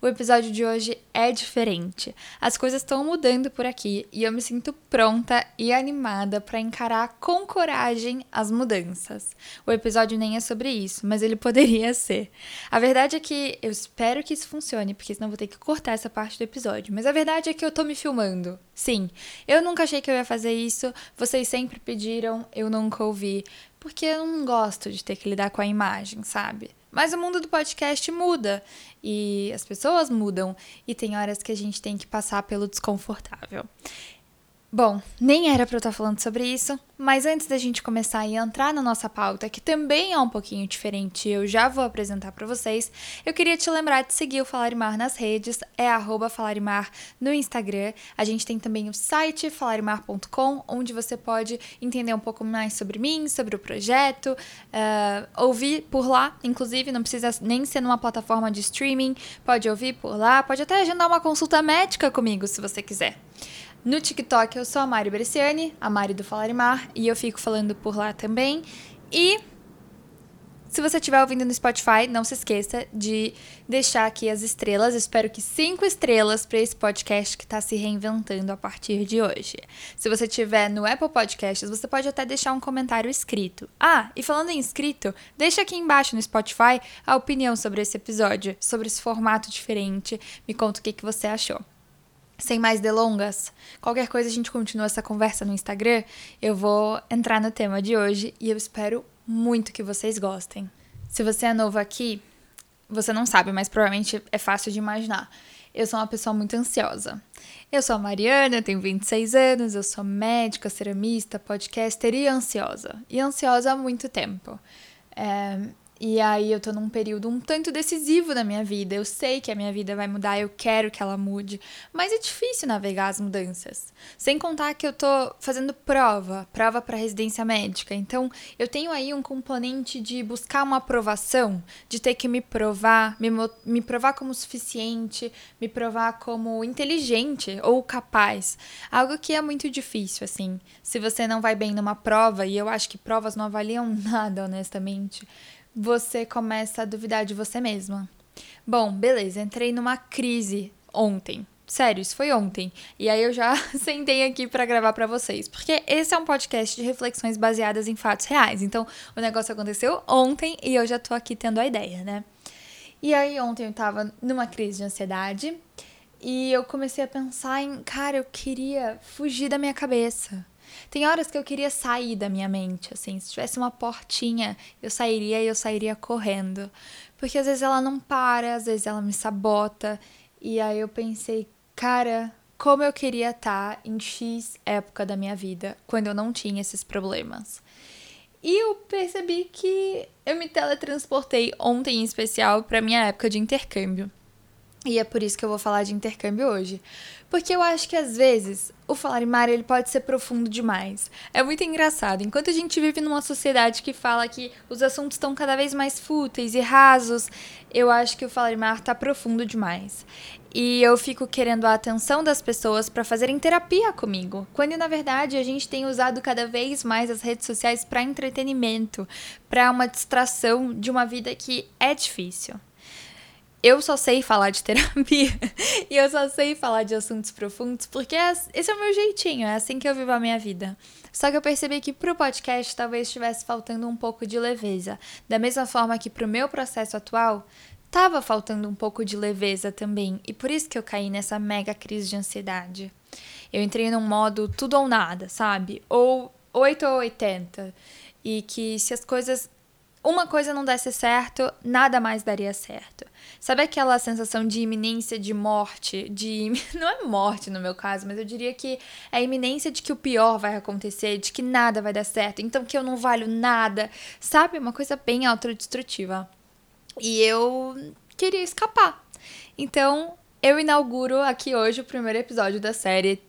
O episódio de hoje é diferente. As coisas estão mudando por aqui e eu me sinto pronta e animada para encarar com coragem as mudanças. O episódio nem é sobre isso, mas ele poderia ser. A verdade é que eu espero que isso funcione, porque senão vou ter que cortar essa parte do episódio. Mas a verdade é que eu tô me filmando. Sim, eu nunca achei que eu ia fazer isso, vocês sempre pediram, eu nunca ouvi, porque eu não gosto de ter que lidar com a imagem, sabe? Mas o mundo do podcast muda e as pessoas mudam e tem horas que a gente tem que passar pelo desconfortável. Bom, nem era para eu estar falando sobre isso, mas antes da gente começar e entrar na nossa pauta, que também é um pouquinho diferente, eu já vou apresentar para vocês, eu queria te lembrar de seguir o Falarimar nas redes, é Falarimar no Instagram. A gente tem também o site falarimar.com, onde você pode entender um pouco mais sobre mim, sobre o projeto, uh, ouvir por lá, inclusive, não precisa nem ser numa plataforma de streaming, pode ouvir por lá, pode até agendar uma consulta médica comigo se você quiser. No TikTok eu sou a Mari Bresciani, a Mari do Falarimar, e eu fico falando por lá também. E se você estiver ouvindo no Spotify, não se esqueça de deixar aqui as estrelas. Espero que cinco estrelas para esse podcast que está se reinventando a partir de hoje. Se você estiver no Apple Podcasts, você pode até deixar um comentário escrito. Ah, e falando em escrito, deixa aqui embaixo no Spotify a opinião sobre esse episódio, sobre esse formato diferente. Me conta o que, que você achou. Sem mais delongas, qualquer coisa a gente continua essa conversa no Instagram. Eu vou entrar no tema de hoje e eu espero muito que vocês gostem. Se você é novo aqui, você não sabe, mas provavelmente é fácil de imaginar. Eu sou uma pessoa muito ansiosa. Eu sou a Mariana, tenho 26 anos, eu sou médica, ceramista, podcaster e ansiosa. E ansiosa há muito tempo. É, e aí eu tô num período um tanto decisivo da minha vida. Eu sei que a minha vida vai mudar, eu quero que ela mude, mas é difícil navegar as mudanças. Sem contar que eu tô fazendo prova, prova para residência médica. Então, eu tenho aí um componente de buscar uma aprovação, de ter que me provar, me, me provar como suficiente, me provar como inteligente ou capaz. Algo que é muito difícil assim. Se você não vai bem numa prova, e eu acho que provas não avaliam nada, honestamente você começa a duvidar de você mesma. Bom, beleza, entrei numa crise ontem. Sério, isso foi ontem. E aí eu já sentei aqui para gravar para vocês, porque esse é um podcast de reflexões baseadas em fatos reais. Então, o negócio aconteceu ontem e eu já tô aqui tendo a ideia, né? E aí ontem eu tava numa crise de ansiedade e eu comecei a pensar em, cara, eu queria fugir da minha cabeça. Tem horas que eu queria sair da minha mente, assim, se tivesse uma portinha, eu sairia e eu sairia correndo. Porque às vezes ela não para, às vezes ela me sabota. E aí eu pensei, cara, como eu queria estar em X época da minha vida, quando eu não tinha esses problemas. E eu percebi que eu me teletransportei ontem em especial para minha época de intercâmbio. E é por isso que eu vou falar de intercâmbio hoje. Porque eu acho que às vezes o falar em mar ele pode ser profundo demais. É muito engraçado. Enquanto a gente vive numa sociedade que fala que os assuntos estão cada vez mais fúteis e rasos, eu acho que o falar em mar tá profundo demais. E eu fico querendo a atenção das pessoas para fazerem terapia comigo, quando na verdade a gente tem usado cada vez mais as redes sociais para entretenimento, para uma distração de uma vida que é difícil eu só sei falar de terapia e eu só sei falar de assuntos profundos porque é esse é o meu jeitinho, é assim que eu vivo a minha vida. Só que eu percebi que pro podcast talvez estivesse faltando um pouco de leveza. Da mesma forma que pro meu processo atual, tava faltando um pouco de leveza também. E por isso que eu caí nessa mega crise de ansiedade. Eu entrei num modo tudo ou nada, sabe? Ou 8 ou 80. E que se as coisas uma coisa não desse certo, nada mais daria certo. Sabe aquela sensação de iminência de morte? De. Não é morte no meu caso, mas eu diria que é a iminência de que o pior vai acontecer, de que nada vai dar certo, então que eu não valho nada. Sabe? Uma coisa bem autodestrutiva. E eu queria escapar. Então, eu inauguro aqui hoje o primeiro episódio da série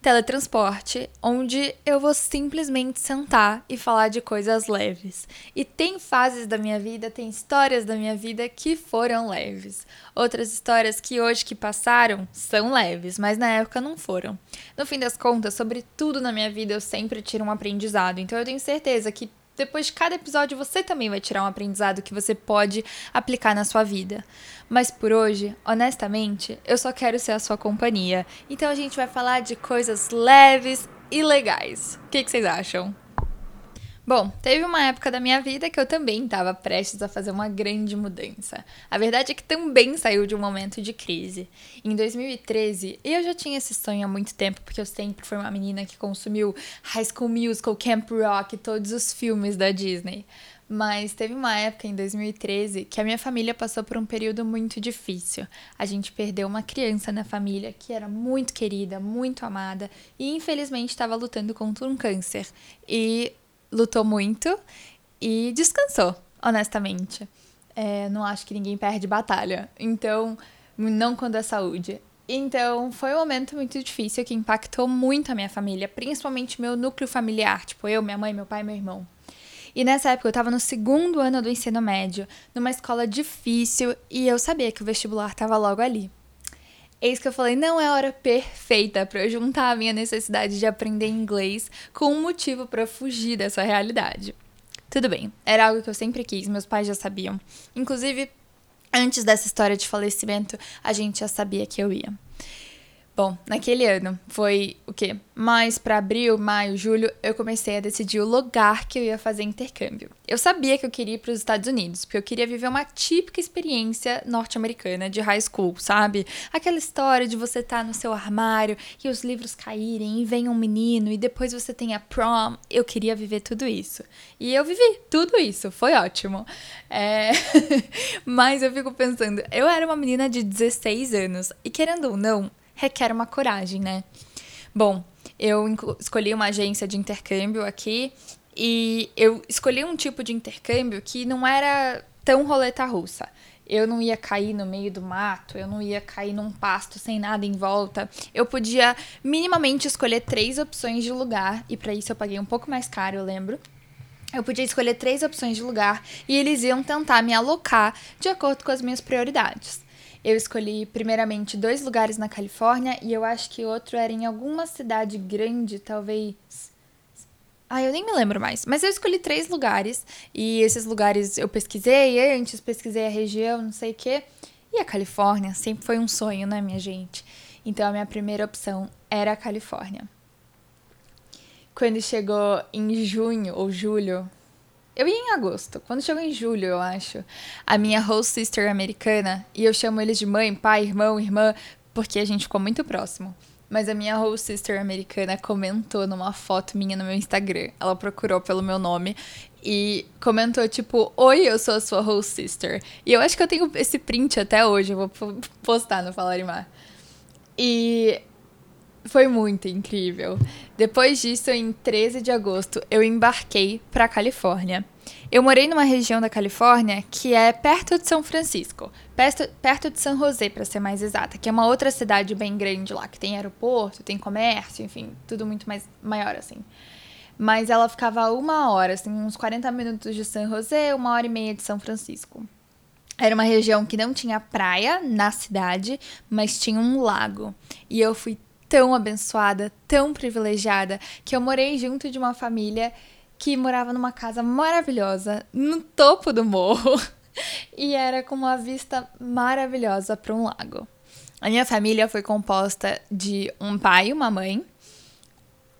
teletransporte, onde eu vou simplesmente sentar e falar de coisas leves. E tem fases da minha vida, tem histórias da minha vida que foram leves. Outras histórias que hoje que passaram são leves, mas na época não foram. No fim das contas, sobre tudo na minha vida eu sempre tiro um aprendizado. Então eu tenho certeza que depois de cada episódio você também vai tirar um aprendizado que você pode aplicar na sua vida. Mas por hoje, honestamente, eu só quero ser a sua companhia. Então a gente vai falar de coisas leves e legais. O que, que vocês acham? Bom, teve uma época da minha vida que eu também estava prestes a fazer uma grande mudança. A verdade é que também saiu de um momento de crise. Em 2013, eu já tinha esse sonho há muito tempo, porque eu sempre fui uma menina que consumiu High School Musical, Camp Rock, todos os filmes da Disney. Mas teve uma época em 2013 que a minha família passou por um período muito difícil. A gente perdeu uma criança na família que era muito querida, muito amada e infelizmente estava lutando contra um câncer. E lutou muito e descansou, honestamente. É, não acho que ninguém perde batalha. Então, não quando é saúde. Então, foi um momento muito difícil que impactou muito a minha família, principalmente meu núcleo familiar, tipo eu, minha mãe, meu pai e meu irmão. E nessa época eu estava no segundo ano do ensino médio, numa escola difícil, e eu sabia que o vestibular estava logo ali. Eis que eu falei, não é a hora perfeita para eu juntar a minha necessidade de aprender inglês com um motivo para fugir dessa realidade. Tudo bem, era algo que eu sempre quis, meus pais já sabiam. Inclusive, antes dessa história de falecimento, a gente já sabia que eu ia. Bom, naquele ano, foi o quê? Mais para abril, maio, julho, eu comecei a decidir o lugar que eu ia fazer intercâmbio. Eu sabia que eu queria ir para os Estados Unidos, porque eu queria viver uma típica experiência norte-americana de high school, sabe? Aquela história de você estar tá no seu armário e os livros caírem e vem um menino e depois você tem a prom. Eu queria viver tudo isso. E eu vivi tudo isso, foi ótimo. É... Mas eu fico pensando, eu era uma menina de 16 anos e querendo ou não, requer uma coragem, né? Bom, eu escolhi uma agência de intercâmbio aqui e eu escolhi um tipo de intercâmbio que não era tão roleta russa. Eu não ia cair no meio do mato, eu não ia cair num pasto sem nada em volta. Eu podia minimamente escolher três opções de lugar, e para isso eu paguei um pouco mais caro, eu lembro. Eu podia escolher três opções de lugar e eles iam tentar me alocar de acordo com as minhas prioridades. Eu escolhi primeiramente dois lugares na Califórnia e eu acho que outro era em alguma cidade grande, talvez. Ah, eu nem me lembro mais. Mas eu escolhi três lugares e esses lugares eu pesquisei antes, pesquisei a região, não sei o quê. E a Califórnia sempre foi um sonho, né, minha gente? Então a minha primeira opção era a Califórnia. Quando chegou em junho ou julho, eu ia em agosto. Quando chegou em julho, eu acho, a minha host sister americana, e eu chamo eles de mãe, pai, irmão, irmã, porque a gente ficou muito próximo. Mas a minha host sister americana comentou numa foto minha no meu Instagram. Ela procurou pelo meu nome e comentou tipo: Oi, eu sou a sua host sister. E eu acho que eu tenho esse print até hoje, eu vou postar no Falarimar. E foi muito incrível. Depois disso, em 13 de agosto, eu embarquei para a Califórnia. Eu morei numa região da Califórnia que é perto de São Francisco, perto, perto de San José, para ser mais exata, que é uma outra cidade bem grande lá, que tem aeroporto, tem comércio, enfim, tudo muito mais maior assim. Mas ela ficava uma hora, assim, uns 40 minutos de San José, uma hora e meia de São Francisco. Era uma região que não tinha praia na cidade, mas tinha um lago. E eu fui tão abençoada, tão privilegiada, que eu morei junto de uma família que morava numa casa maravilhosa, no topo do morro, e era com uma vista maravilhosa para um lago. A minha família foi composta de um pai e uma mãe,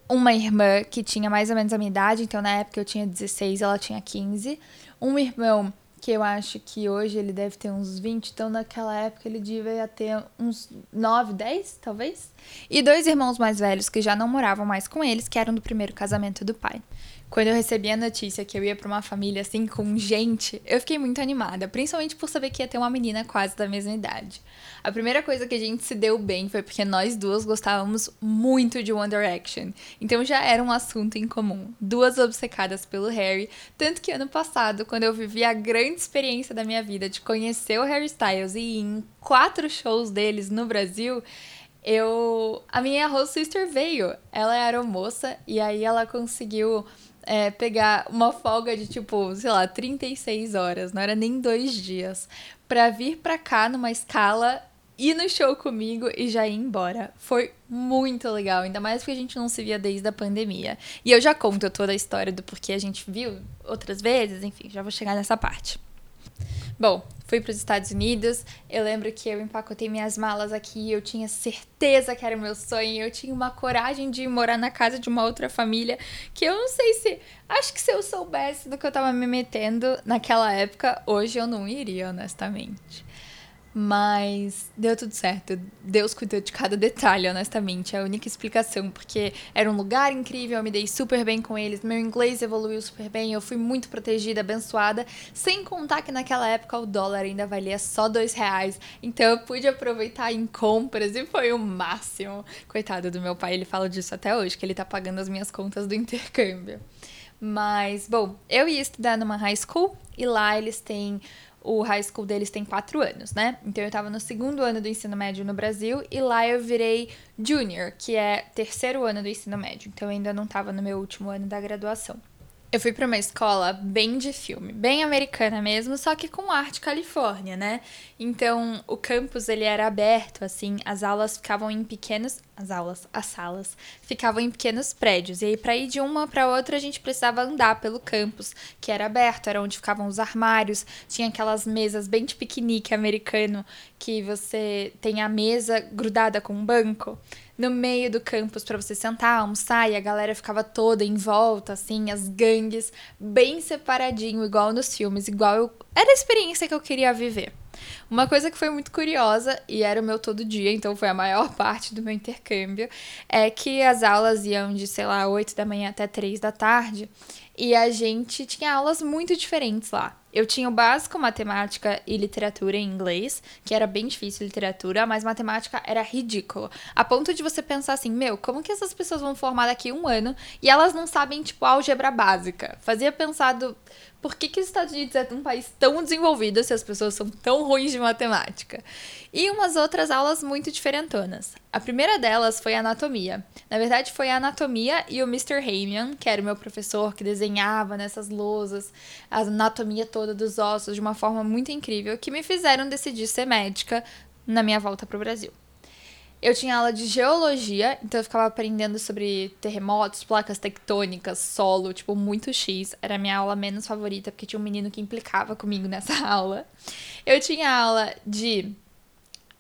uma irmã que tinha mais ou menos a minha idade, então na época eu tinha 16, ela tinha 15, um irmão que eu acho que hoje ele deve ter uns 20, então naquela época ele devia ter uns 9, 10, talvez. E dois irmãos mais velhos que já não moravam mais com eles, que eram do primeiro casamento do pai. Quando eu recebi a notícia que eu ia para uma família assim com gente, eu fiquei muito animada, principalmente por saber que ia ter uma menina quase da mesma idade. A primeira coisa que a gente se deu bem foi porque nós duas gostávamos muito de One Direction, então já era um assunto em comum. Duas obcecadas pelo Harry, tanto que ano passado, quando eu vivi a grande experiência da minha vida de conhecer o Harry Styles e ir em quatro shows deles no Brasil, eu. A minha host sister veio. Ela era moça e aí ela conseguiu é, pegar uma folga de tipo, sei lá, 36 horas, não era nem dois dias, pra vir pra cá numa escala ir no show comigo e já ir embora. Foi muito legal, ainda mais porque a gente não se via desde a pandemia. E eu já conto toda a história do porquê a gente viu outras vezes, enfim, já vou chegar nessa parte. Bom, fui para os Estados Unidos. Eu lembro que eu empacotei minhas malas aqui. Eu tinha certeza que era o meu sonho. Eu tinha uma coragem de morar na casa de uma outra família. Que eu não sei se. Acho que se eu soubesse do que eu tava me metendo naquela época, hoje eu não iria, honestamente. Mas deu tudo certo. Deus cuidou de cada detalhe, honestamente. É a única explicação, porque era um lugar incrível, eu me dei super bem com eles, meu inglês evoluiu super bem, eu fui muito protegida, abençoada. Sem contar que naquela época o dólar ainda valia só dois reais. Então eu pude aproveitar em compras e foi o máximo. Coitado do meu pai, ele fala disso até hoje, que ele tá pagando as minhas contas do intercâmbio. Mas, bom, eu ia estudar numa high school e lá eles têm o high school deles tem quatro anos, né? Então eu tava no segundo ano do ensino médio no Brasil e lá eu virei junior, que é terceiro ano do ensino médio. Então eu ainda não tava no meu último ano da graduação. Eu fui para uma escola bem de filme, bem americana mesmo, só que com arte Califórnia, né? Então, o campus ele era aberto, assim, as aulas ficavam em pequenos, as aulas, as salas ficavam em pequenos prédios. E aí para ir de uma para outra a gente precisava andar pelo campus, que era aberto, era onde ficavam os armários, tinha aquelas mesas bem de piquenique americano que você tem a mesa grudada com um banco no meio do campus para você sentar, almoçar, e a galera ficava toda em volta, assim, as gangues, bem separadinho, igual nos filmes, igual eu. Era a experiência que eu queria viver. Uma coisa que foi muito curiosa, e era o meu todo dia, então foi a maior parte do meu intercâmbio, é que as aulas iam de, sei lá, 8 da manhã até 3 da tarde, e a gente tinha aulas muito diferentes lá. Eu tinha o básico matemática e literatura em inglês, que era bem difícil literatura, mas matemática era ridículo. A ponto de você pensar assim, meu, como que essas pessoas vão formar daqui um ano e elas não sabem, tipo, álgebra básica? Fazia pensado, por que, que os Estados Unidos é um país tão desenvolvido se as pessoas são tão ruins de matemática? E umas outras aulas muito diferentonas. A primeira delas foi anatomia. Na verdade, foi a anatomia e o Mr. Hamian, que era o meu professor que desenhava nessas lousas a anatomia toda dos ossos de uma forma muito incrível, que me fizeram decidir ser médica na minha volta para o Brasil. Eu tinha aula de geologia, então eu ficava aprendendo sobre terremotos, placas tectônicas, solo, tipo, muito X. Era a minha aula menos favorita, porque tinha um menino que implicava comigo nessa aula. Eu tinha aula de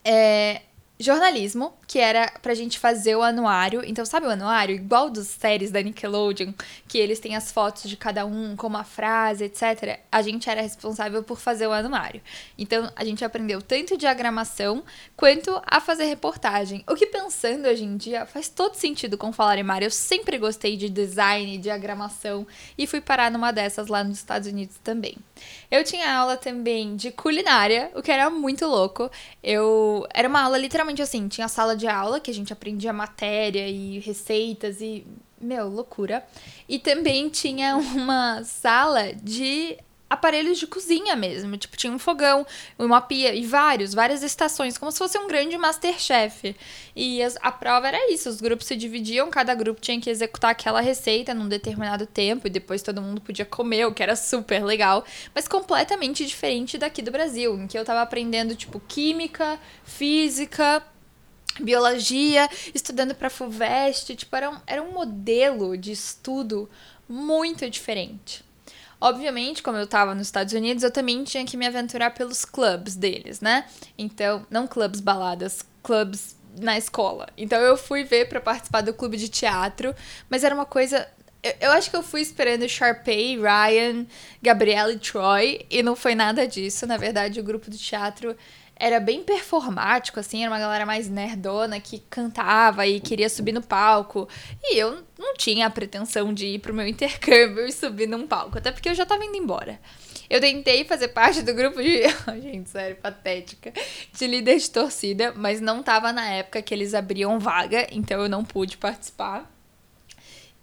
é, jornalismo, que era pra gente fazer o anuário. Então, sabe o anuário? Igual dos séries da Nickelodeon, que eles têm as fotos de cada um, com uma frase, etc. A gente era responsável por fazer o anuário. Então, a gente aprendeu tanto diagramação quanto a fazer reportagem. O que pensando hoje em dia faz todo sentido com falar em mar. Eu sempre gostei de design, diagramação e fui parar numa dessas lá nos Estados Unidos também. Eu tinha aula também de culinária, o que era muito louco. Eu era uma aula literalmente assim, tinha sala de aula, que a gente aprendia matéria e receitas e. Meu, loucura. E também tinha uma sala de aparelhos de cozinha mesmo. Tipo, tinha um fogão, uma pia e vários, várias estações, como se fosse um grande Masterchef. E as, a prova era isso: os grupos se dividiam, cada grupo tinha que executar aquela receita num determinado tempo e depois todo mundo podia comer, o que era super legal, mas completamente diferente daqui do Brasil, em que eu tava aprendendo, tipo, química, física biologia, estudando para FUVEST, tipo, era um, era um modelo de estudo muito diferente. Obviamente, como eu estava nos Estados Unidos, eu também tinha que me aventurar pelos clubes deles, né? Então, não clubes baladas, clubes na escola. Então eu fui ver para participar do clube de teatro, mas era uma coisa eu, eu acho que eu fui esperando Sharpay, Ryan, Gabrielle e Troy, e não foi nada disso. Na verdade, o grupo do teatro era bem performático, assim, era uma galera mais nerdona que cantava e queria subir no palco. E eu não tinha a pretensão de ir pro meu intercâmbio e subir num palco, até porque eu já tava indo embora. Eu tentei fazer parte do grupo de. Gente, sério, patética. De líder de torcida, mas não tava na época que eles abriam vaga, então eu não pude participar.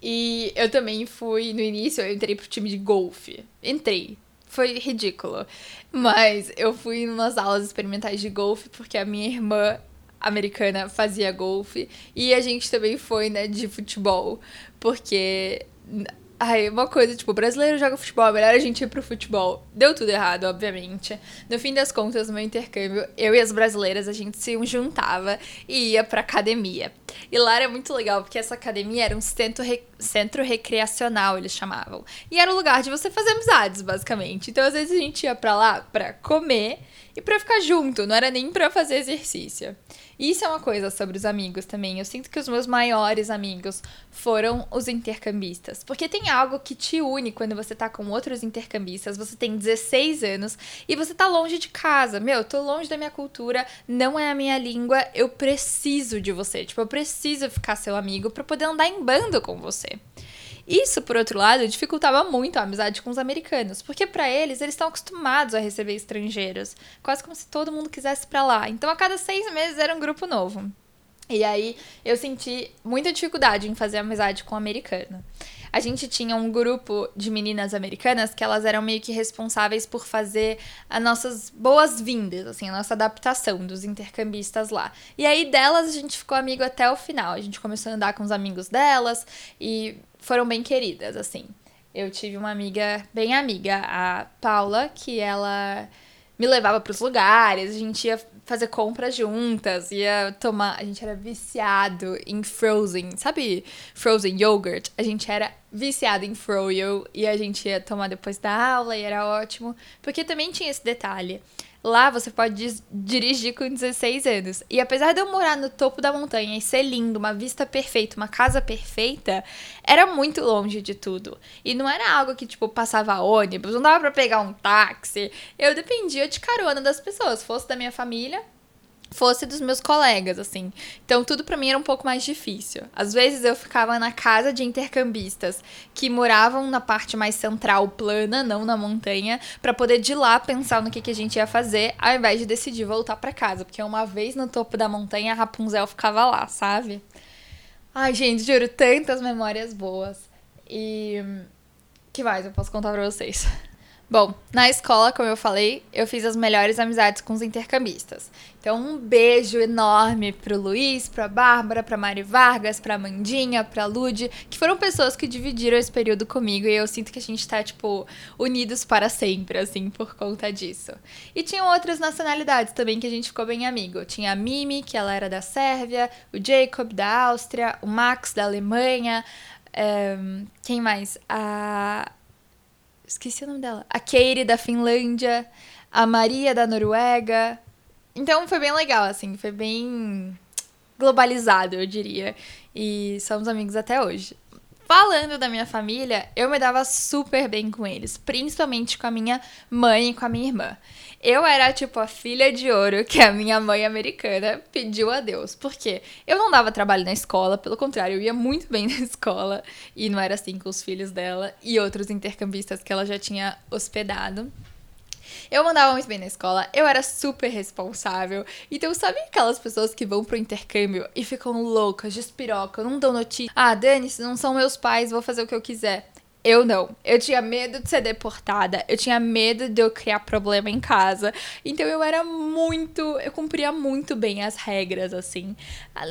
E eu também fui, no início, eu entrei pro time de golfe. Entrei, foi ridículo. Mas eu fui em umas aulas experimentais de golfe porque a minha irmã americana fazia golfe e a gente também foi, né, de futebol, porque Ai, uma coisa, tipo, brasileiro joga futebol, é melhor a gente ir pro futebol. Deu tudo errado, obviamente. No fim das contas, no meu intercâmbio, eu e as brasileiras, a gente se juntava e ia pra academia. E lá era muito legal, porque essa academia era um centro, re... centro recreacional, eles chamavam. E era o lugar de você fazer amizades, basicamente. Então, às vezes, a gente ia pra lá pra comer e pra ficar junto, não era nem pra fazer exercício. Isso é uma coisa sobre os amigos também. Eu sinto que os meus maiores amigos foram os intercambistas. Porque tem algo que te une quando você tá com outros intercambistas. Você tem 16 anos e você tá longe de casa. Meu, eu tô longe da minha cultura, não é a minha língua, eu preciso de você. Tipo, eu preciso ficar seu amigo para poder andar em bando com você. Isso, por outro lado, dificultava muito a amizade com os americanos, porque para eles, eles estão acostumados a receber estrangeiros, quase como se todo mundo quisesse para lá. Então, a cada seis meses era um grupo novo. E aí, eu senti muita dificuldade em fazer amizade com o americano a gente tinha um grupo de meninas americanas que elas eram meio que responsáveis por fazer as nossas boas-vindas, assim, a nossa adaptação dos intercambistas lá. E aí delas a gente ficou amigo até o final. A gente começou a andar com os amigos delas e foram bem queridas, assim. Eu tive uma amiga, bem amiga, a Paula, que ela me levava para os lugares, a gente ia fazer compras juntas, ia tomar. A gente era viciado em Frozen, sabe? Frozen yogurt. A gente era viciado em Froyo e a gente ia tomar depois da aula e era ótimo. Porque também tinha esse detalhe. Lá você pode dirigir com 16 anos. E apesar de eu morar no topo da montanha e ser lindo, uma vista perfeita, uma casa perfeita, era muito longe de tudo. E não era algo que, tipo, passava ônibus, não dava pra pegar um táxi. Eu dependia de carona das pessoas. Fosse da minha família, fosse dos meus colegas, assim. Então tudo para mim era um pouco mais difícil. Às vezes eu ficava na casa de intercambistas que moravam na parte mais central, plana, não na montanha, para poder de lá pensar no que, que a gente ia fazer, ao invés de decidir voltar para casa, porque uma vez no topo da montanha a Rapunzel ficava lá, sabe? Ai, gente, juro, tantas memórias boas. E que mais eu posso contar para vocês? Bom, na escola, como eu falei, eu fiz as melhores amizades com os intercambistas. Então, um beijo enorme pro Luiz, pra Bárbara, pra Mari Vargas, pra Mandinha, pra Lude, que foram pessoas que dividiram esse período comigo e eu sinto que a gente tá, tipo, unidos para sempre, assim, por conta disso. E tinham outras nacionalidades também que a gente ficou bem amigo. Tinha a Mimi, que ela era da Sérvia, o Jacob da Áustria, o Max da Alemanha, um, ehm, quem mais? A Esqueci o nome dela. A Katie da Finlândia, a Maria da Noruega. Então foi bem legal, assim, foi bem globalizado, eu diria. E somos amigos até hoje. Falando da minha família, eu me dava super bem com eles, principalmente com a minha mãe e com a minha irmã. Eu era tipo a filha de ouro que a minha mãe americana pediu a Deus. Porque eu não dava trabalho na escola, pelo contrário, eu ia muito bem na escola e não era assim com os filhos dela e outros intercambistas que ela já tinha hospedado. Eu mandava muito bem na escola, eu era super responsável. Então, sabe aquelas pessoas que vão pro intercâmbio e ficam loucas, despirocam, não dão notícia? Ah, Dani, se não são meus pais, vou fazer o que eu quiser. Eu não. Eu tinha medo de ser deportada. Eu tinha medo de eu criar problema em casa. Então eu era muito. Eu cumpria muito bem as regras, assim.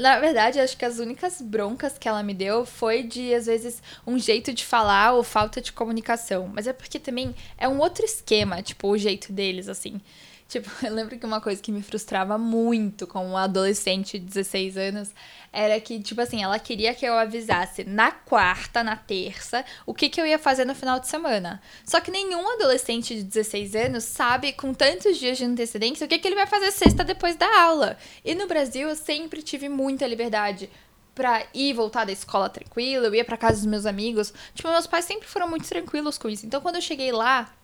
Na verdade, acho que as únicas broncas que ela me deu foi de, às vezes, um jeito de falar ou falta de comunicação. Mas é porque também é um outro esquema, tipo, o jeito deles, assim. Tipo, eu lembro que uma coisa que me frustrava muito como uma adolescente de 16 anos era que, tipo assim, ela queria que eu avisasse na quarta, na terça, o que, que eu ia fazer no final de semana. Só que nenhum adolescente de 16 anos sabe, com tantos dias de antecedência, o que, que ele vai fazer sexta depois da aula. E no Brasil eu sempre tive muita liberdade pra ir voltar da escola tranquila, eu ia pra casa dos meus amigos. Tipo, meus pais sempre foram muito tranquilos com isso. Então, quando eu cheguei lá,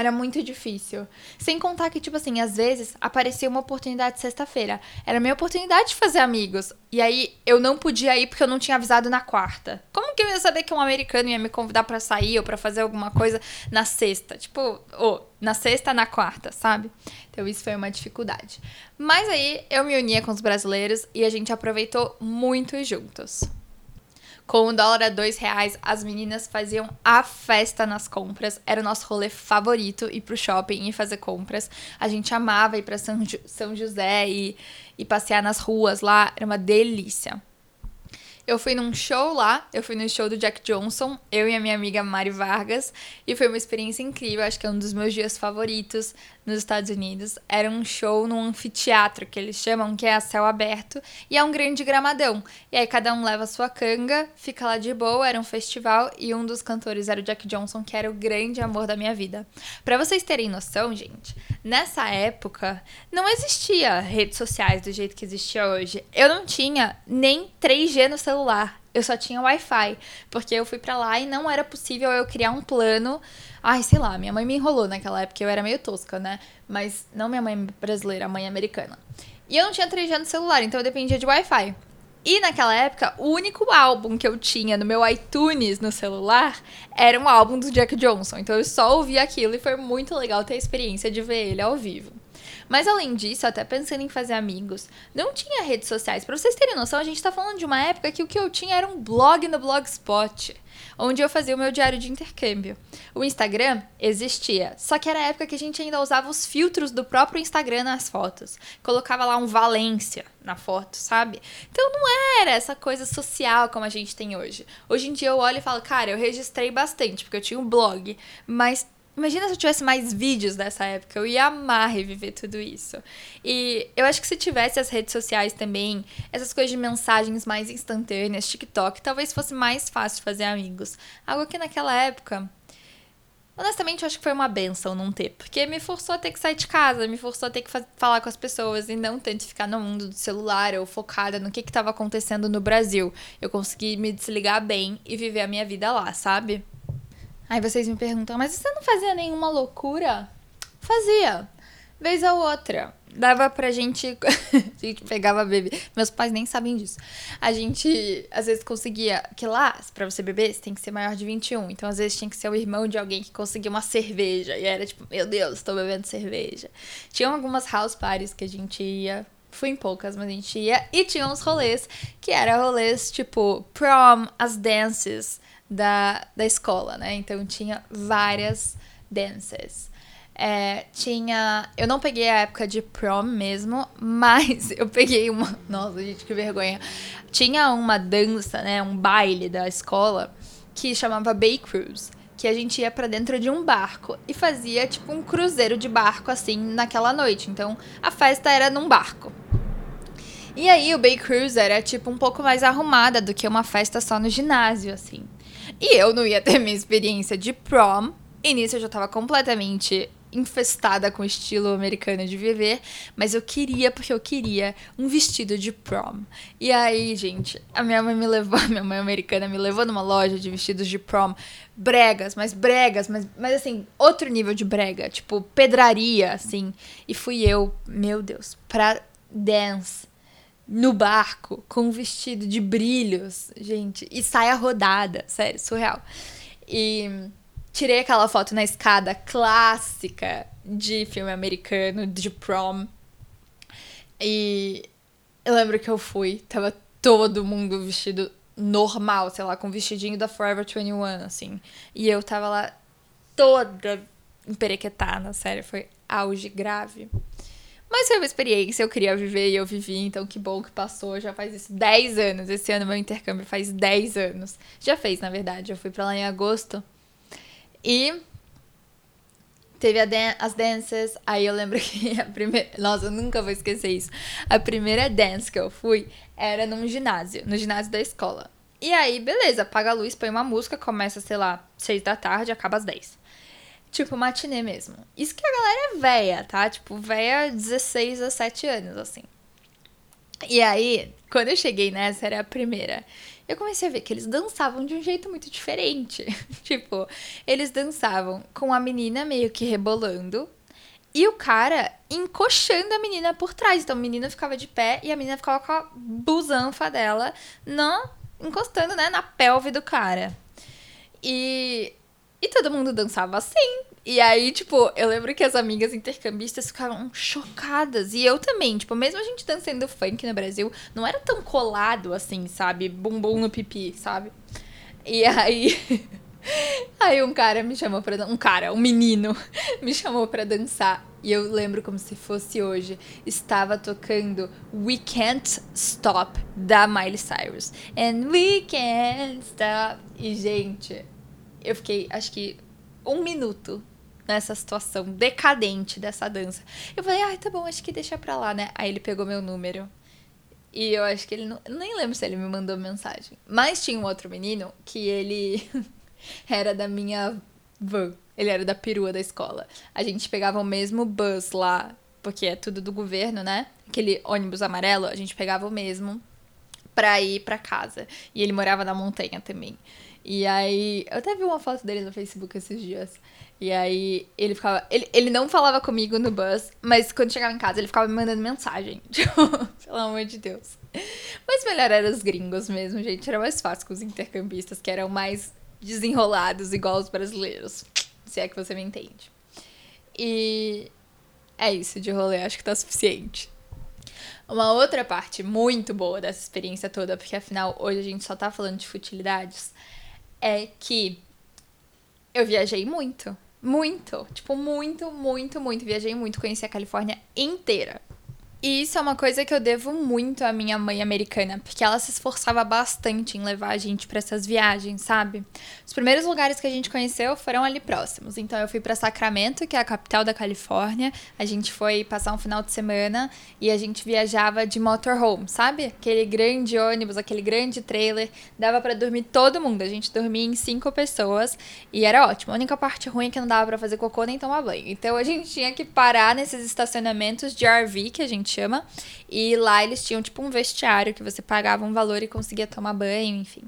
era muito difícil. Sem contar que, tipo assim, às vezes aparecia uma oportunidade sexta-feira. Era minha oportunidade de fazer amigos. E aí eu não podia ir porque eu não tinha avisado na quarta. Como que eu ia saber que um americano ia me convidar para sair ou para fazer alguma coisa na sexta? Tipo, ou na sexta, na quarta, sabe? Então isso foi uma dificuldade. Mas aí eu me unia com os brasileiros e a gente aproveitou muito juntos. Com o dólar a dois reais, as meninas faziam a festa nas compras. Era o nosso rolê favorito ir pro shopping e fazer compras. A gente amava ir pra São, São José e, e passear nas ruas lá. Era uma delícia. Eu fui num show lá, eu fui no show do Jack Johnson, eu e a minha amiga Mari Vargas, e foi uma experiência incrível, acho que é um dos meus dias favoritos nos Estados Unidos. Era um show num anfiteatro, que eles chamam, que é a céu aberto, e é um grande gramadão. E aí cada um leva a sua canga, fica lá de boa, era um festival, e um dos cantores era o Jack Johnson, que era o grande amor da minha vida. Para vocês terem noção, gente, nessa época não existia redes sociais do jeito que existia hoje. Eu não tinha nem 3G no celular. Eu só tinha Wi-Fi, porque eu fui para lá e não era possível eu criar um plano. Ai, sei lá, minha mãe me enrolou naquela época, eu era meio tosca, né? Mas não minha mãe brasileira, a mãe americana. E eu não tinha 3G no celular, então eu dependia de Wi-Fi. E naquela época, o único álbum que eu tinha no meu iTunes no celular era um álbum do Jack Johnson. Então eu só ouvia aquilo e foi muito legal ter a experiência de ver ele ao vivo. Mas além disso, até pensando em fazer amigos, não tinha redes sociais. Para vocês terem noção, a gente tá falando de uma época que o que eu tinha era um blog no Blogspot, onde eu fazia o meu diário de intercâmbio. O Instagram existia, só que era a época que a gente ainda usava os filtros do próprio Instagram nas fotos. Colocava lá um Valência na foto, sabe? Então não era essa coisa social como a gente tem hoje. Hoje em dia eu olho e falo, cara, eu registrei bastante, porque eu tinha um blog, mas Imagina se eu tivesse mais vídeos dessa época, eu ia amar reviver tudo isso. E eu acho que se tivesse as redes sociais também, essas coisas de mensagens mais instantâneas, TikTok, talvez fosse mais fácil fazer amigos. Algo que naquela época, honestamente, eu acho que foi uma benção não ter, porque me forçou a ter que sair de casa, me forçou a ter que falar com as pessoas e não tanto ficar no mundo do celular ou focada no que estava acontecendo no Brasil. Eu consegui me desligar bem e viver a minha vida lá, sabe? Aí vocês me perguntam, mas você não fazia nenhuma loucura? Fazia. Vez ou outra. Dava pra gente. a gente pegava bebê. Meus pais nem sabem disso. A gente, às vezes, conseguia. Que lá, pra você beber, você tem que ser maior de 21. Então, às vezes, tinha que ser o irmão de alguém que conseguia uma cerveja. E era tipo, meu Deus, tô bebendo cerveja. Tinham algumas house parties que a gente ia. Fui em poucas, mas a gente ia. E tinha uns rolês que eram rolês tipo prom, as dances da, da escola, né? Então tinha várias dances. É, tinha. Eu não peguei a época de prom mesmo, mas eu peguei uma. Nossa, gente, que vergonha. Tinha uma dança, né? Um baile da escola que chamava Bay Cruise. Que a gente ia para dentro de um barco e fazia tipo um cruzeiro de barco assim naquela noite. Então a festa era num barco. E aí o Bay Cruise era tipo um pouco mais arrumada do que uma festa só no ginásio, assim. E eu não ia ter minha experiência de prom. E nisso eu já tava completamente infestada com o estilo americano de viver, mas eu queria, porque eu queria, um vestido de prom. E aí, gente, a minha mãe me levou, minha mãe americana me levou numa loja de vestidos de prom, bregas, mas bregas, mas, mas assim, outro nível de brega, tipo pedraria, assim. E fui eu, meu Deus, pra dance no barco com um vestido de brilhos, gente, e saia rodada, sério, surreal. E tirei aquela foto na escada clássica de filme americano, de prom. E eu lembro que eu fui, tava todo mundo vestido normal, sei lá, com vestidinho da Forever 21, assim. E eu tava lá toda emperequetada, sério, foi auge grave. Mas foi uma experiência, eu queria viver e eu vivi, então que bom que passou. Já faz isso 10 anos. Esse ano meu intercâmbio faz 10 anos. Já fez, na verdade. Eu fui pra lá em agosto. E teve dan as danças. Aí eu lembro que a primeira. Nossa, eu nunca vou esquecer isso. A primeira dance que eu fui era num ginásio, no ginásio da escola. E aí, beleza, apaga a luz, põe uma música, começa, sei lá, 6 da tarde, acaba às 10. Tipo, matinê mesmo. Isso que a galera é véia, tá? Tipo, véia 16 a 17 anos, assim. E aí, quando eu cheguei nessa, era a primeira. Eu comecei a ver que eles dançavam de um jeito muito diferente. tipo, eles dançavam com a menina meio que rebolando e o cara encoxando a menina por trás. Então a menina ficava de pé e a menina ficava com a busanfa dela na, encostando né, na pelve do cara. E e todo mundo dançava assim. E aí, tipo, eu lembro que as amigas intercambistas ficaram chocadas. E eu também, tipo, mesmo a gente dançando funk no Brasil, não era tão colado assim, sabe? Bumbum no pipi, sabe? E aí. Aí um cara me chamou pra um cara, um menino, me chamou pra dançar. E eu lembro como se fosse hoje. Estava tocando We Can't Stop da Miley Cyrus. And we can't stop. E, gente, eu fiquei, acho que, um minuto nessa situação decadente dessa dança. Eu falei, ai, ah, tá bom, acho que deixa pra lá, né? Aí ele pegou meu número. E eu acho que ele não. Nem lembro se ele me mandou mensagem. Mas tinha um outro menino que ele era da minha van. Ele era da perua da escola. A gente pegava o mesmo bus lá, porque é tudo do governo, né? Aquele ônibus amarelo, a gente pegava o mesmo pra ir pra casa. E ele morava na montanha também. E aí, eu até vi uma foto dele no Facebook esses dias. E aí, ele ficava. Ele, ele não falava comigo no bus, mas quando chegava em casa, ele ficava me mandando mensagem. Tipo, pelo amor de Deus. Mas melhor era os gringos mesmo, gente. Era mais fácil com os intercambistas, que eram mais desenrolados, igual os brasileiros. Se é que você me entende. E é isso de rolê, acho que tá suficiente. Uma outra parte muito boa dessa experiência toda, porque afinal hoje a gente só tá falando de futilidades, é que eu viajei muito. Muito. Tipo, muito, muito, muito. Viajei muito. Conheci a Califórnia inteira. E isso é uma coisa que eu devo muito à minha mãe americana, porque ela se esforçava bastante em levar a gente para essas viagens, sabe? Os primeiros lugares que a gente conheceu foram ali próximos. Então eu fui para Sacramento, que é a capital da Califórnia. A gente foi passar um final de semana e a gente viajava de motorhome, sabe? Aquele grande ônibus, aquele grande trailer, dava para dormir todo mundo. A gente dormia em cinco pessoas e era ótimo. A única parte ruim é que não dava para fazer cocô nem tomar banho. Então a gente tinha que parar nesses estacionamentos de RV que a gente chama. E lá eles tinham tipo um vestiário que você pagava um valor e conseguia tomar banho, enfim.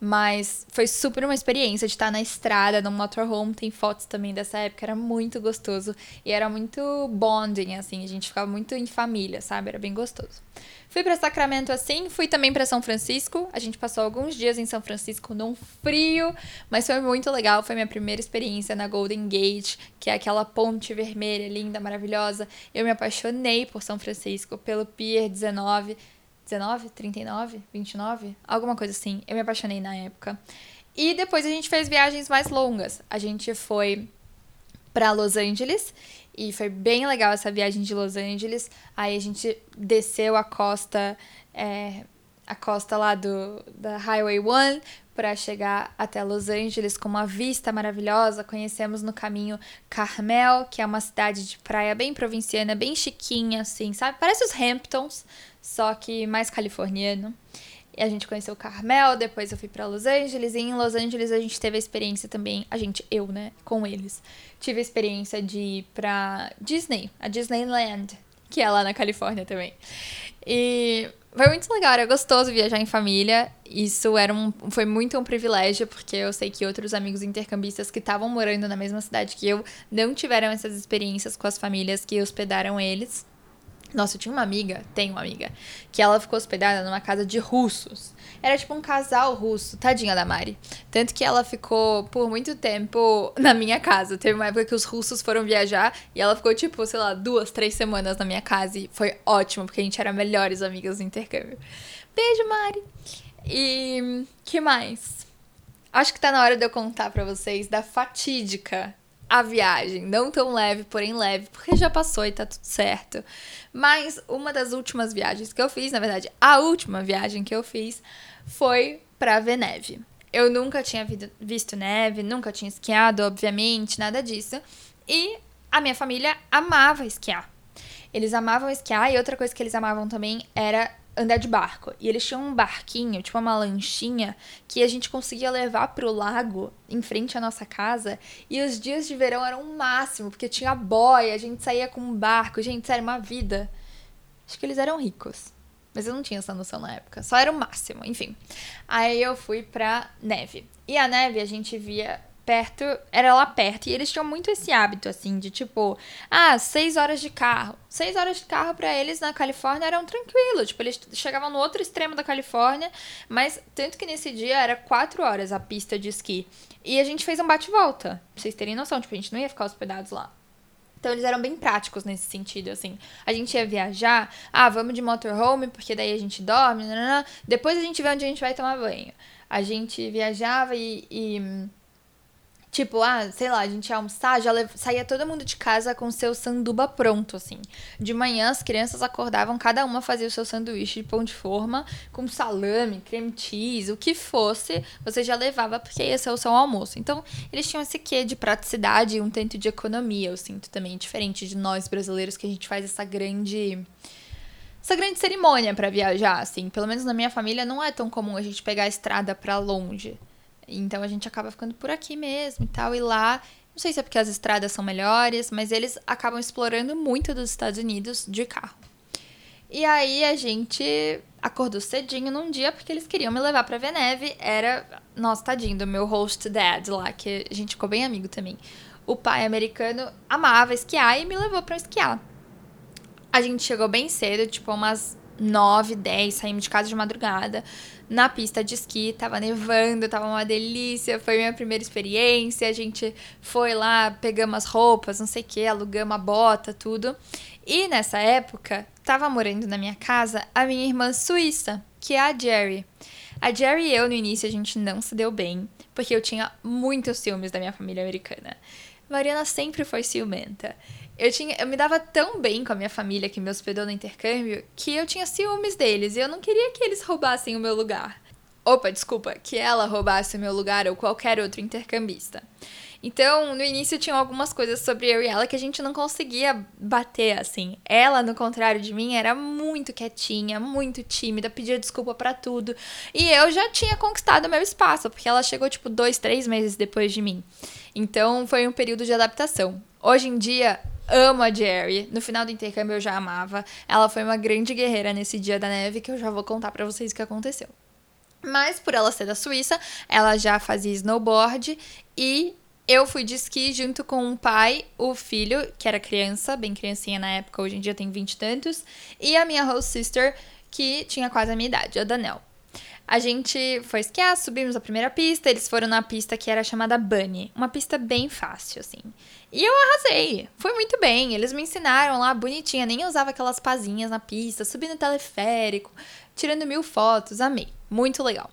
Mas foi super uma experiência de estar na estrada, no motorhome. Tem fotos também dessa época, era muito gostoso. E era muito bonding, assim, a gente ficava muito em família, sabe? Era bem gostoso. Fui para Sacramento assim, fui também para São Francisco. A gente passou alguns dias em São Francisco num frio, mas foi muito legal. Foi minha primeira experiência na Golden Gate, que é aquela ponte vermelha, linda, maravilhosa. Eu me apaixonei por São Francisco, pelo Pier 19 19, 39, 29, alguma coisa assim. Eu me apaixonei na época. E depois a gente fez viagens mais longas. A gente foi para Los Angeles e foi bem legal essa viagem de Los Angeles. Aí a gente desceu a costa, é, a costa lá do da Highway 1 para chegar até Los Angeles com uma vista maravilhosa. Conhecemos no caminho Carmel, que é uma cidade de praia bem provinciana, bem chiquinha, assim, sabe? Parece os Hamptons, só que mais californiano. E a gente conheceu Carmel, depois eu fui para Los Angeles, e em Los Angeles a gente teve a experiência também, a gente, eu, né, com eles, tive a experiência de ir pra Disney, a Disneyland, que é lá na Califórnia também. E foi muito legal, era gostoso viajar em família. Isso era um, foi muito um privilégio, porque eu sei que outros amigos intercambistas que estavam morando na mesma cidade que eu não tiveram essas experiências com as famílias que hospedaram eles. Nossa, eu tinha uma amiga, tenho uma amiga, que ela ficou hospedada numa casa de russos. Era tipo um casal russo, tadinha da Mari. Tanto que ela ficou por muito tempo na minha casa. Teve uma época que os russos foram viajar e ela ficou, tipo, sei lá, duas, três semanas na minha casa e foi ótimo, porque a gente era melhores amigas no intercâmbio. Beijo, Mari! E que mais? Acho que tá na hora de eu contar para vocês da fatídica a viagem. Não tão leve, porém leve, porque já passou e tá tudo certo. Mas uma das últimas viagens que eu fiz, na verdade, a última viagem que eu fiz foi para ver neve. Eu nunca tinha visto neve, nunca tinha esquiado, obviamente, nada disso. E a minha família amava esquiar. Eles amavam esquiar e outra coisa que eles amavam também era andar de barco. E eles tinham um barquinho, tipo uma lanchinha, que a gente conseguia levar pro lago em frente à nossa casa. E os dias de verão eram o máximo, porque tinha boia, a gente saía com um barco. Gente, sério, uma vida. Acho que eles eram ricos. Mas eu não tinha essa noção na época. Só era o máximo, enfim. Aí eu fui pra neve. E a neve a gente via perto, era lá perto, e eles tinham muito esse hábito, assim, de tipo, ah, seis horas de carro. Seis horas de carro para eles na Califórnia eram tranquilo, tipo, eles chegavam no outro extremo da Califórnia, mas tanto que nesse dia era quatro horas a pista de esqui. E a gente fez um bate-volta, pra vocês terem noção, tipo, a gente não ia ficar hospedados lá. Então eles eram bem práticos nesse sentido, assim. A gente ia viajar, ah, vamos de motorhome, porque daí a gente dorme, nanana. depois a gente vê onde a gente vai tomar banho. A gente viajava e, e Tipo, ah, sei lá, a gente ia almoçar, já saía todo mundo de casa com seu sanduba pronto, assim. De manhã, as crianças acordavam, cada uma fazia o seu sanduíche de pão de forma, com salame, creme cheese, o que fosse, você já levava porque ia ser o seu almoço. Então, eles tinham esse quê de praticidade e um tanto de economia, eu sinto também, diferente de nós brasileiros, que a gente faz essa grande essa grande cerimônia para viajar, assim. Pelo menos na minha família não é tão comum a gente pegar a estrada para longe. Então a gente acaba ficando por aqui mesmo e tal. E lá, não sei se é porque as estradas são melhores, mas eles acabam explorando muito dos Estados Unidos de carro. E aí a gente acordou cedinho num dia porque eles queriam me levar para ver neve. Era, nossa, tadinho, do meu host dad lá, que a gente ficou bem amigo também. O pai americano amava esquiar e me levou para esquiar. A gente chegou bem cedo, tipo umas 9, 10, saímos de casa de madrugada na pista de esqui, tava nevando, tava uma delícia, foi minha primeira experiência. A gente foi lá, pegamos as roupas, não sei o que, alugamos a bota, tudo. E nessa época, tava morando na minha casa a minha irmã suíça, que é a Jerry. A Jerry e eu, no início, a gente não se deu bem, porque eu tinha muitos ciúmes da minha família americana. Mariana sempre foi ciumenta. Eu, tinha, eu me dava tão bem com a minha família que me hospedou no intercâmbio que eu tinha ciúmes deles e eu não queria que eles roubassem o meu lugar. Opa, desculpa, que ela roubasse o meu lugar ou qualquer outro intercambista. Então, no início tinha algumas coisas sobre eu e ela que a gente não conseguia bater assim. Ela, no contrário de mim, era muito quietinha, muito tímida, pedia desculpa para tudo. E eu já tinha conquistado meu espaço, porque ela chegou tipo dois, três meses depois de mim. Então, foi um período de adaptação. Hoje em dia, amo a Jerry. No final do intercâmbio eu já amava. Ela foi uma grande guerreira nesse dia da neve que eu já vou contar para vocês o que aconteceu. Mas por ela ser da Suíça, ela já fazia snowboard e eu fui de esqui junto com o pai, o filho, que era criança, bem criancinha na época, hoje em dia tem vinte e tantos, e a minha host sister, que tinha quase a minha idade, a Danel. A gente foi esquiar, subimos a primeira pista, eles foram na pista que era chamada Bunny, uma pista bem fácil, assim. E eu arrasei, foi muito bem, eles me ensinaram lá bonitinha, nem usava aquelas pazinhas na pista, subindo teleférico, tirando mil fotos, amei, muito legal.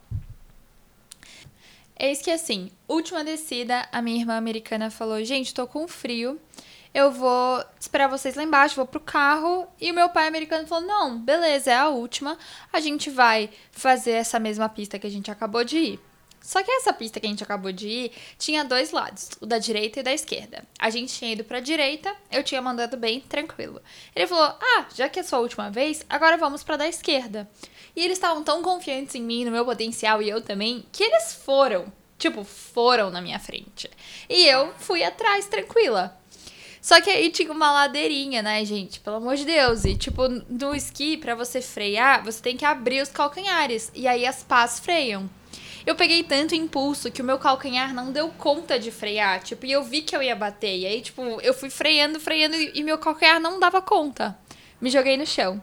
Eis que assim, última descida, a minha irmã americana falou: Gente, tô com frio, eu vou esperar vocês lá embaixo, vou pro carro. E o meu pai americano falou: não, beleza, é a última. A gente vai fazer essa mesma pista que a gente acabou de ir. Só que essa pista que a gente acabou de ir tinha dois lados, o da direita e o da esquerda. A gente tinha ido pra direita, eu tinha mandado bem, tranquilo. Ele falou: Ah, já que é sua última vez, agora vamos pra da esquerda. E eles estavam tão confiantes em mim, no meu potencial e eu também, que eles foram. Tipo, foram na minha frente. E eu fui atrás, tranquila. Só que aí tinha uma ladeirinha, né, gente? Pelo amor de Deus. E, tipo, no esqui, para você frear, você tem que abrir os calcanhares. E aí as pás freiam. Eu peguei tanto impulso que o meu calcanhar não deu conta de frear. Tipo, e eu vi que eu ia bater. E aí, tipo, eu fui freando, freando e meu calcanhar não dava conta. Me joguei no chão.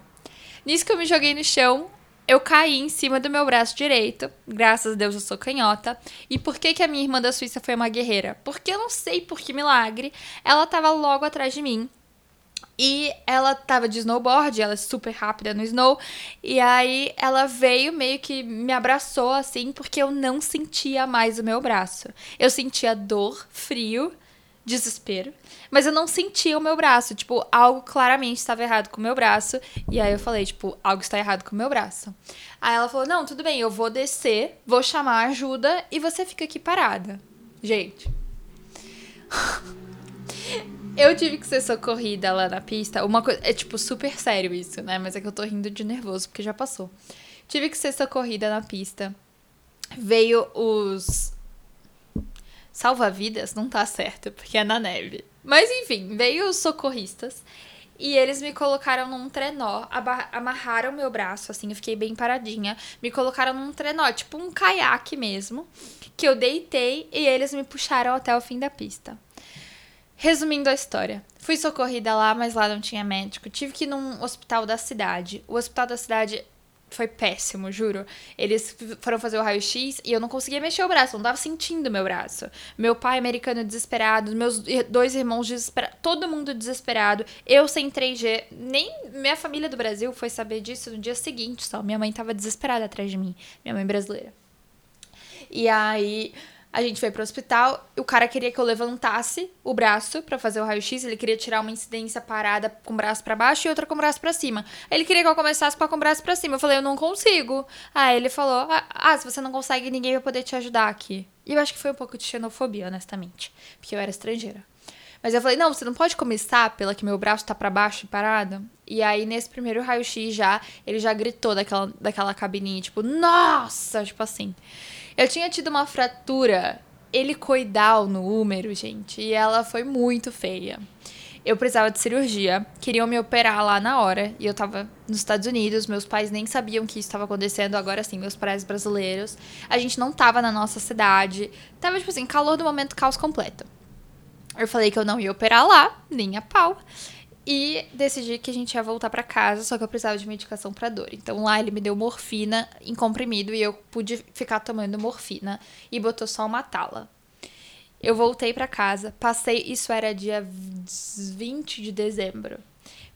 Nisso que eu me joguei no chão, eu caí em cima do meu braço direito. Graças a Deus eu sou canhota. E por que, que a minha irmã da Suíça foi uma guerreira? Porque eu não sei por que milagre. Ela tava logo atrás de mim. E ela tava de snowboard, ela é super rápida no snow. E aí ela veio meio que me abraçou assim, porque eu não sentia mais o meu braço. Eu sentia dor, frio desespero. Mas eu não sentia o meu braço. Tipo, algo claramente estava errado com o meu braço. E aí eu falei, tipo, algo está errado com o meu braço. Aí ela falou: não, tudo bem, eu vou descer, vou chamar ajuda e você fica aqui parada. Gente. eu tive que ser socorrida lá na pista. Uma coisa. É, tipo, super sério isso, né? Mas é que eu tô rindo de nervoso porque já passou. Tive que ser socorrida na pista. Veio os salva-vidas não tá certo, porque é na neve. Mas enfim, veio os socorristas E eles me colocaram num trenó, amarraram meu braço, assim, eu fiquei bem paradinha. Me colocaram num trenó, tipo um caiaque mesmo, que eu deitei e eles me puxaram até o fim da pista. Resumindo a história, fui socorrida lá, mas lá não tinha médico. Tive que ir num hospital da cidade. O hospital da cidade foi péssimo, juro. Eles foram fazer o raio-x e eu não conseguia mexer o braço, não tava sentindo meu braço. Meu pai americano desesperado, meus dois irmãos desesperados, todo mundo desesperado. Eu sem 3G, nem minha família do Brasil foi saber disso no dia seguinte só. Minha mãe tava desesperada atrás de mim, minha mãe brasileira. E aí a gente foi pro hospital, o cara queria que eu levantasse o braço para fazer o raio-x, ele queria tirar uma incidência parada com o braço para baixo e outra com o braço para cima. Ele queria que eu começasse com o braço para cima. Eu falei, eu não consigo. Aí ele falou: ah, "Ah, se você não consegue, ninguém vai poder te ajudar aqui". E eu acho que foi um pouco de xenofobia, honestamente, porque eu era estrangeira. Mas eu falei, não, você não pode começar pela que meu braço tá para baixo e parado? E aí, nesse primeiro raio-x já, ele já gritou daquela, daquela cabininha, tipo, nossa! Tipo assim. Eu tinha tido uma fratura helicoidal no úmero, gente, e ela foi muito feia. Eu precisava de cirurgia, queriam me operar lá na hora, e eu tava nos Estados Unidos, meus pais nem sabiam que isso estava acontecendo, agora sim, meus pais brasileiros. A gente não tava na nossa cidade, tava, tipo assim, calor do momento, caos completo. Eu falei que eu não ia operar lá, nem a pau. E decidi que a gente ia voltar para casa, só que eu precisava de medicação para dor. Então lá ele me deu morfina em comprimido e eu pude ficar tomando morfina e botou só uma tala. Eu voltei para casa, passei, isso era dia 20 de dezembro.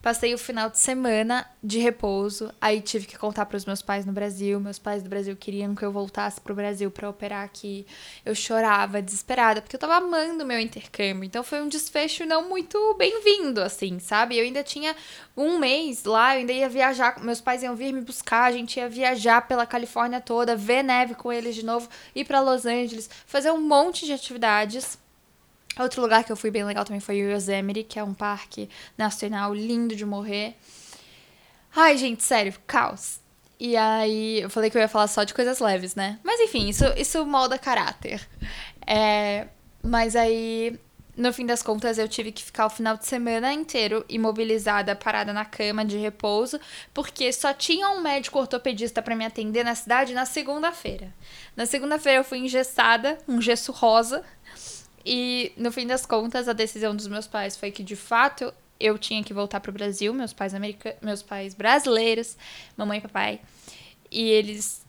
Passei o final de semana de repouso, aí tive que contar para os meus pais no Brasil. Meus pais do Brasil queriam que eu voltasse pro Brasil para operar aqui. Eu chorava, desesperada, porque eu tava amando o meu intercâmbio. Então foi um desfecho não muito bem-vindo, assim, sabe? Eu ainda tinha um mês lá, eu ainda ia viajar, meus pais iam vir me buscar, a gente ia viajar pela Califórnia toda, ver neve com eles de novo, ir para Los Angeles, fazer um monte de atividades. Outro lugar que eu fui bem legal também foi o Yosemite, que é um parque nacional lindo de morrer. Ai, gente, sério, caos. E aí, eu falei que eu ia falar só de coisas leves, né? Mas enfim, isso, isso molda caráter. É, mas aí, no fim das contas, eu tive que ficar o final de semana inteiro imobilizada, parada na cama de repouso, porque só tinha um médico ortopedista para me atender na cidade na segunda-feira. Na segunda-feira eu fui engessada, um gesso rosa, e no fim das contas, a decisão dos meus pais foi que de fato eu tinha que voltar para o Brasil, meus pais meus pais brasileiros, mamãe e papai. E eles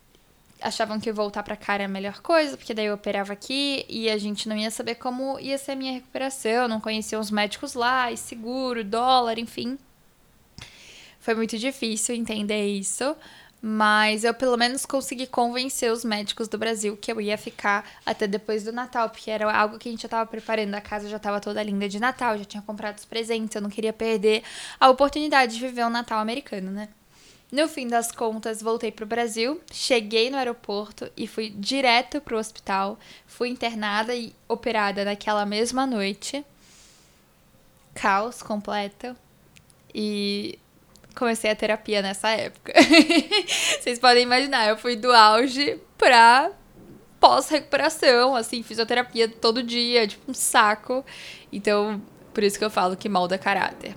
achavam que voltar para cá era a melhor coisa, porque daí eu operava aqui e a gente não ia saber como ia ser a minha recuperação, não conhecia os médicos lá, e seguro, dólar, enfim. Foi muito difícil entender isso, mas eu pelo menos consegui convencer os médicos do Brasil que eu ia ficar até depois do Natal, porque era algo que a gente já tava preparando. A casa já tava toda linda de Natal, já tinha comprado os presentes, eu não queria perder a oportunidade de viver o um Natal americano, né? No fim das contas, voltei pro Brasil, cheguei no aeroporto e fui direto pro hospital. Fui internada e operada naquela mesma noite. Caos completo. E comecei a terapia nessa época. Vocês podem imaginar, eu fui do auge pra pós-recuperação, assim, fisioterapia todo dia, tipo um saco. Então, por isso que eu falo que molda caráter.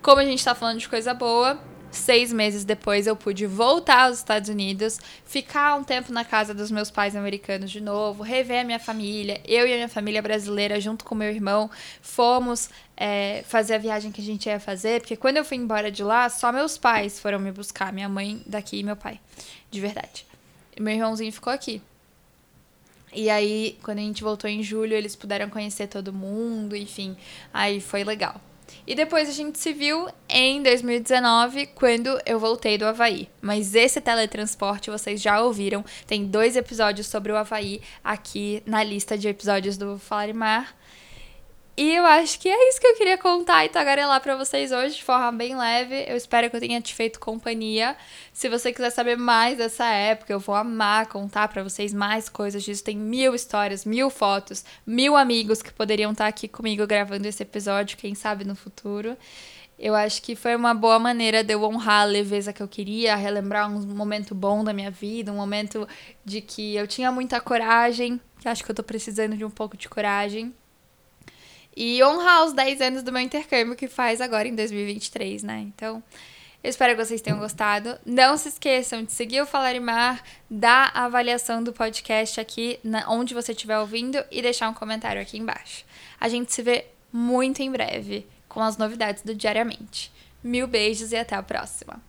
Como a gente tá falando de coisa boa, Seis meses depois eu pude voltar aos Estados Unidos, ficar um tempo na casa dos meus pais americanos de novo, rever a minha família. Eu e a minha família brasileira, junto com meu irmão, fomos é, fazer a viagem que a gente ia fazer, porque quando eu fui embora de lá, só meus pais foram me buscar, minha mãe daqui e meu pai, de verdade. E meu irmãozinho ficou aqui. E aí, quando a gente voltou em julho, eles puderam conhecer todo mundo, enfim, aí foi legal. E depois a gente se viu em 2019, quando eu voltei do Havaí. Mas esse teletransporte vocês já ouviram. Tem dois episódios sobre o Havaí aqui na lista de episódios do Falar Mar. E eu acho que é isso que eu queria contar e tagarelar para vocês hoje de forma bem leve. Eu espero que eu tenha te feito companhia. Se você quiser saber mais dessa época, eu vou amar contar para vocês mais coisas disso. Tem mil histórias, mil fotos, mil amigos que poderiam estar aqui comigo gravando esse episódio, quem sabe no futuro. Eu acho que foi uma boa maneira de eu honrar a leveza que eu queria, relembrar um momento bom da minha vida, um momento de que eu tinha muita coragem, que acho que eu tô precisando de um pouco de coragem. E honrar os 10 anos do meu intercâmbio que faz agora em 2023, né? Então, eu espero que vocês tenham gostado. Não se esqueçam de seguir o Falarimar, dar a avaliação do podcast aqui na, onde você estiver ouvindo e deixar um comentário aqui embaixo. A gente se vê muito em breve com as novidades do Diariamente. Mil beijos e até a próxima!